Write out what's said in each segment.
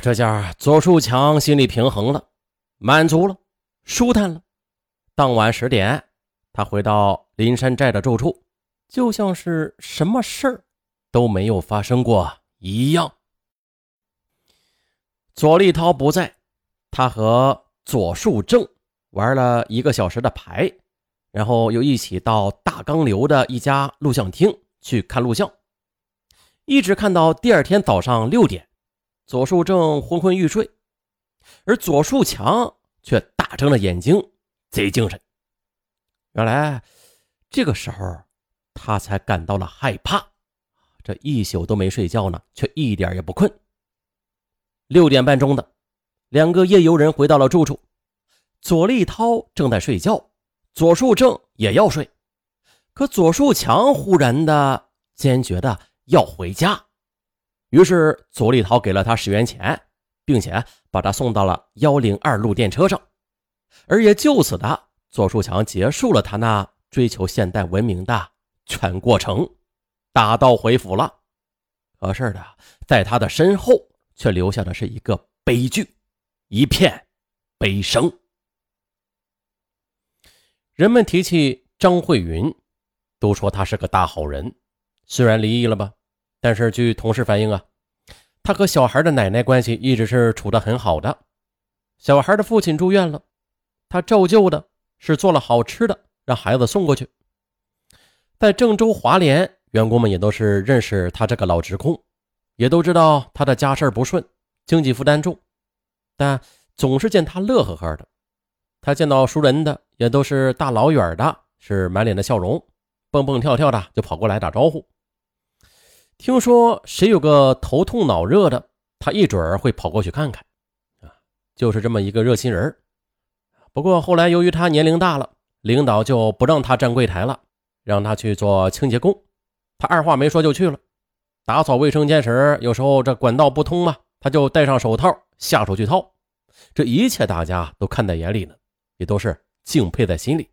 这下左树强心里平衡了，满足了，舒坦了。当晚十点，他回到林山寨的住处，就像是什么事儿都没有发生过一样。左立涛不在，他和左树正玩了一个小时的牌，然后又一起到大钢流的一家录像厅去看录像，一直看到第二天早上六点。左树正昏昏欲睡，而左树强却大睁着眼睛，贼精神。原来这个时候他才感到了害怕，这一宿都没睡觉呢，却一点也不困。六点半钟的，两个夜游人回到了住处，左立涛正在睡觉，左树正也要睡，可左树强忽然的坚决的要回家。于是左立涛给了他十元钱，并且把他送到了幺零二路电车上，而也就此的左树强结束了他那追求现代文明的全过程，打道回府了。可是的，在他的身后却留下的是一个悲剧，一片悲声。人们提起张慧云，都说他是个大好人，虽然离异了吧。但是据同事反映啊，他和小孩的奶奶关系一直是处得很好的。小孩的父亲住院了，他照旧的是做了好吃的，让孩子送过去。在郑州华联，员工们也都是认识他这个老职工，也都知道他的家事不顺，经济负担重，但总是见他乐呵呵的。他见到熟人的也都是大老远的，是满脸的笑容，蹦蹦跳跳的就跑过来打招呼。听说谁有个头痛脑热的，他一准儿会跑过去看看，啊，就是这么一个热心人不过后来由于他年龄大了，领导就不让他站柜台了，让他去做清洁工。他二话没说就去了。打扫卫生间时，有时候这管道不通嘛，他就戴上手套下手去掏。这一切大家都看在眼里呢，也都是敬佩在心里。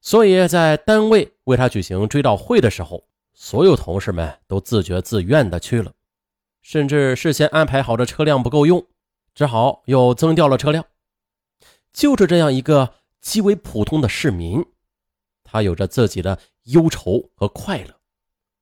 所以在单位为他举行追悼会的时候。所有同事们都自觉自愿的去了，甚至事先安排好的车辆不够用，只好又增调了车辆。就是这样一个极为普通的市民，他有着自己的忧愁和快乐，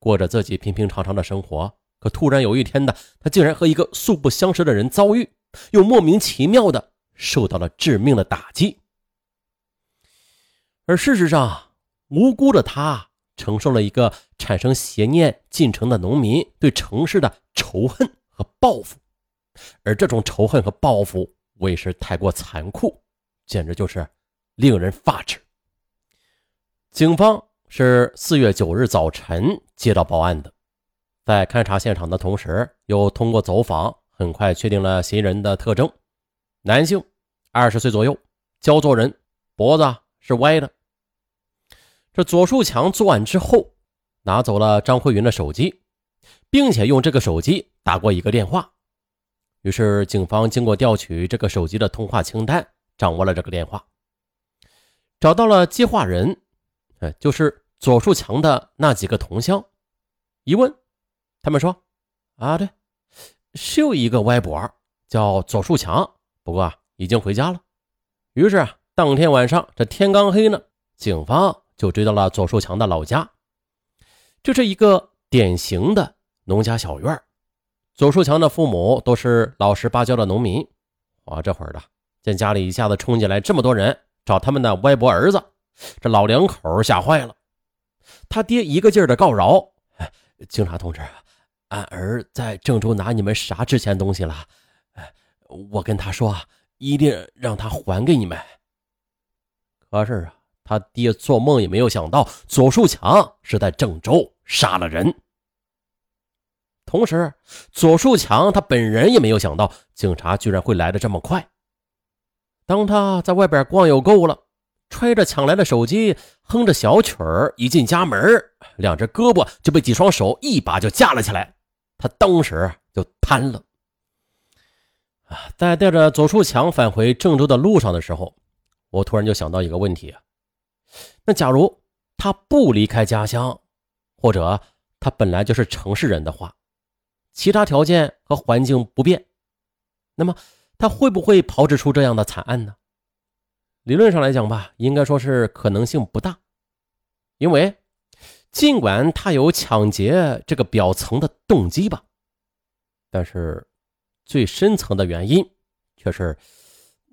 过着自己平平常常的生活。可突然有一天呢，他竟然和一个素不相识的人遭遇，又莫名其妙的受到了致命的打击。而事实上，无辜的他。承受了一个产生邪念进城的农民对城市的仇恨和报复，而这种仇恨和报复为时太过残酷，简直就是令人发指。警方是四月九日早晨接到报案的，在勘察现场的同时，又通过走访，很快确定了嫌疑人的特征：男性，二十岁左右，焦作人，脖子是歪的。这左树强作案之后，拿走了张慧云的手机，并且用这个手机打过一个电话。于是，警方经过调取这个手机的通话清单，掌握了这个电话，找到了接话人，哎，就是左树强的那几个同乡。一问，他们说：“啊，对，是有一个歪脖叫左树强，不过啊，已经回家了。”于是啊，当天晚上这天刚黑呢，警方。就追到了左树强的老家，这是一个典型的农家小院左树强的父母都是老实巴交的农民，啊，这会儿的见家里一下子冲进来这么多人找他们的歪脖儿子，这老两口吓坏了。他爹一个劲儿的告饶：“警察同志，俺儿在郑州拿你们啥值钱东西了？我跟他说，一定让他还给你们。”可是啊。他爹做梦也没有想到，左树强是在郑州杀了人。同时，左树强他本人也没有想到，警察居然会来的这么快。当他在外边逛悠够了，揣着抢来的手机，哼着小曲儿，一进家门，两只胳膊就被几双手一把就架了起来，他当时就瘫了。啊，在带着左树强返回郑州的路上的时候，我突然就想到一个问题。那假如他不离开家乡，或者他本来就是城市人的话，其他条件和环境不变，那么他会不会炮制出这样的惨案呢？理论上来讲吧，应该说是可能性不大，因为尽管他有抢劫这个表层的动机吧，但是最深层的原因却是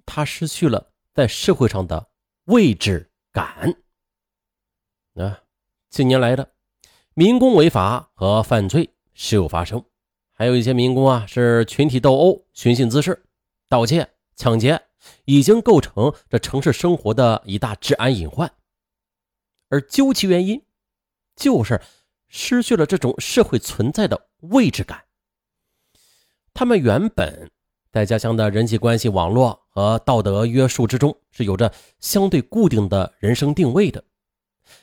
他失去了在社会上的位置感。啊，近年来的民工违法和犯罪时有发生，还有一些民工啊是群体斗殴、寻衅滋事、盗窃、抢劫。已经构成这城市生活的一大治安隐患，而究其原因，就是失去了这种社会存在的位置感。他们原本在家乡的人际关系网络和道德约束之中是有着相对固定的人生定位的，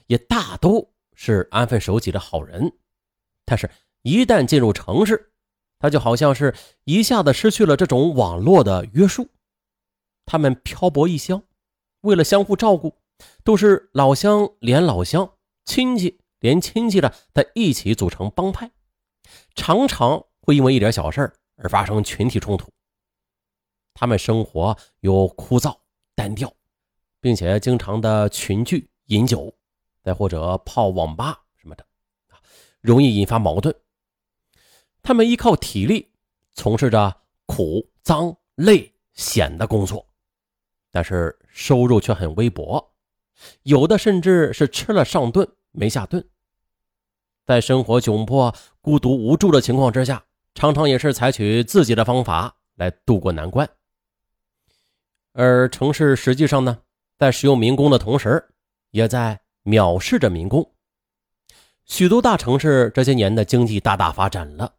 也大都是安分守己的好人。但是，一旦进入城市，他就好像是一下子失去了这种网络的约束。他们漂泊异乡，为了相互照顾，都是老乡连老乡，亲戚连亲戚的在一起组成帮派，常常会因为一点小事而发生群体冲突。他们生活又枯燥单调，并且经常的群聚饮酒，再或者泡网吧什么的，容易引发矛盾。他们依靠体力从事着苦、脏、累、险的工作。但是收入却很微薄，有的甚至是吃了上顿没下顿。在生活窘迫、孤独无助的情况之下，常常也是采取自己的方法来渡过难关。而城市实际上呢，在使用民工的同时，也在藐视着民工。许多大城市这些年的经济大大发展了，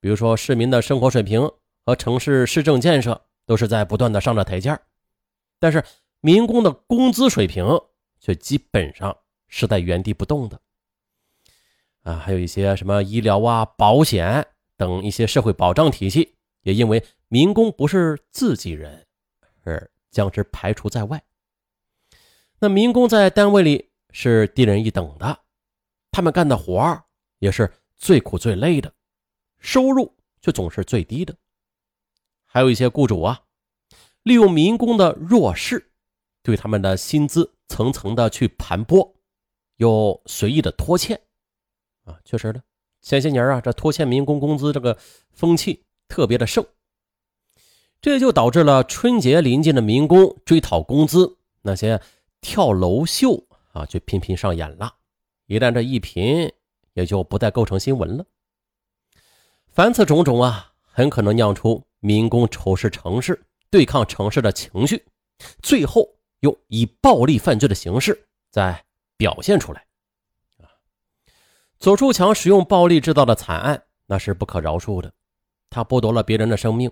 比如说市民的生活水平和城市市政建设都是在不断的上着台阶但是民工的工资水平却基本上是在原地不动的，啊，还有一些什么医疗啊、保险等一些社会保障体系，也因为民工不是自己人，而将之排除在外。那民工在单位里是低人一等的，他们干的活也是最苦最累的，收入却总是最低的。还有一些雇主啊。利用民工的弱势，对他们的薪资层层的去盘剥，又随意的拖欠，啊，确实的，前些年啊，这拖欠民工工资这个风气特别的盛，这就导致了春节临近的民工追讨工资，那些跳楼秀啊，就频频上演了。一旦这一频，也就不再构成新闻了。凡此种种啊，很可能酿出民工仇视城市。对抗城市的情绪，最后用以暴力犯罪的形式再表现出来。啊，左树强使用暴力制造的惨案，那是不可饶恕的。他剥夺了别人的生命，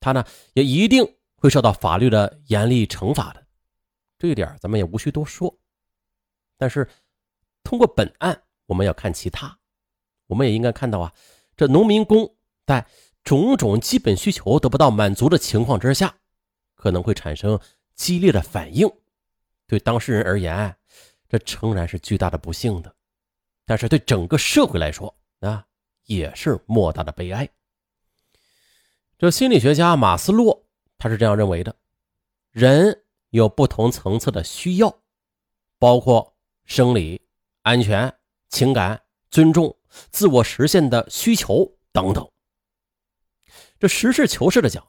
他呢也一定会受到法律的严厉惩罚的。这一点咱们也无需多说。但是通过本案，我们要看其他，我们也应该看到啊，这农民工在。种种基本需求得不到满足的情况之下，可能会产生激烈的反应。对当事人而言，这诚然是巨大的不幸的；但是对整个社会来说，啊，也是莫大的悲哀。这心理学家马斯洛他是这样认为的：人有不同层次的需要，包括生理、安全、情感、尊重、自我实现的需求等等。这实事求是的讲，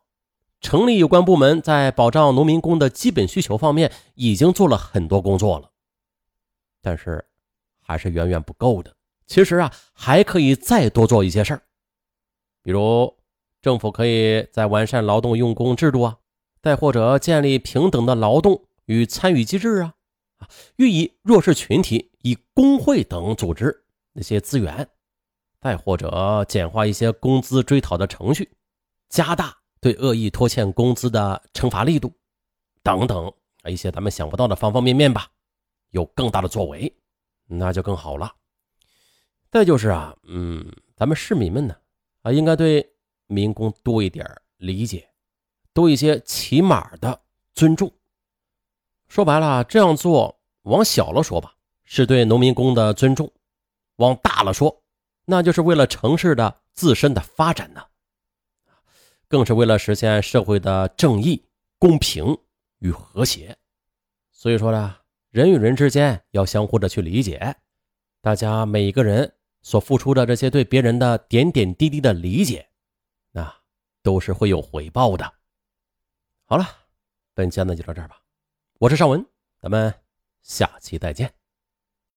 城里有关部门在保障农民工的基本需求方面已经做了很多工作了，但是还是远远不够的。其实啊，还可以再多做一些事儿，比如政府可以在完善劳动用工制度啊，再或者建立平等的劳动与参与机制啊，啊，予以弱势群体以工会等组织那些资源，再或者简化一些工资追讨的程序。加大对恶意拖欠工资的惩罚力度，等等啊一些咱们想不到的方方面面吧，有更大的作为，那就更好了。再就是啊，嗯，咱们市民们呢，啊，应该对民工多一点理解多一些起码的尊重。说白了这样做往小了说吧是对农民工的尊重。往大了说那就是为了城市的自身的发展呢。更是为了实现社会的正义公平与和谐。所以说呢人与人之间要相互的去理解。大家每一个人所付出的这些对别人的点点滴滴的理解都是会有回报的。好了本期案子就到这儿吧。我是尚文咱们下期再见。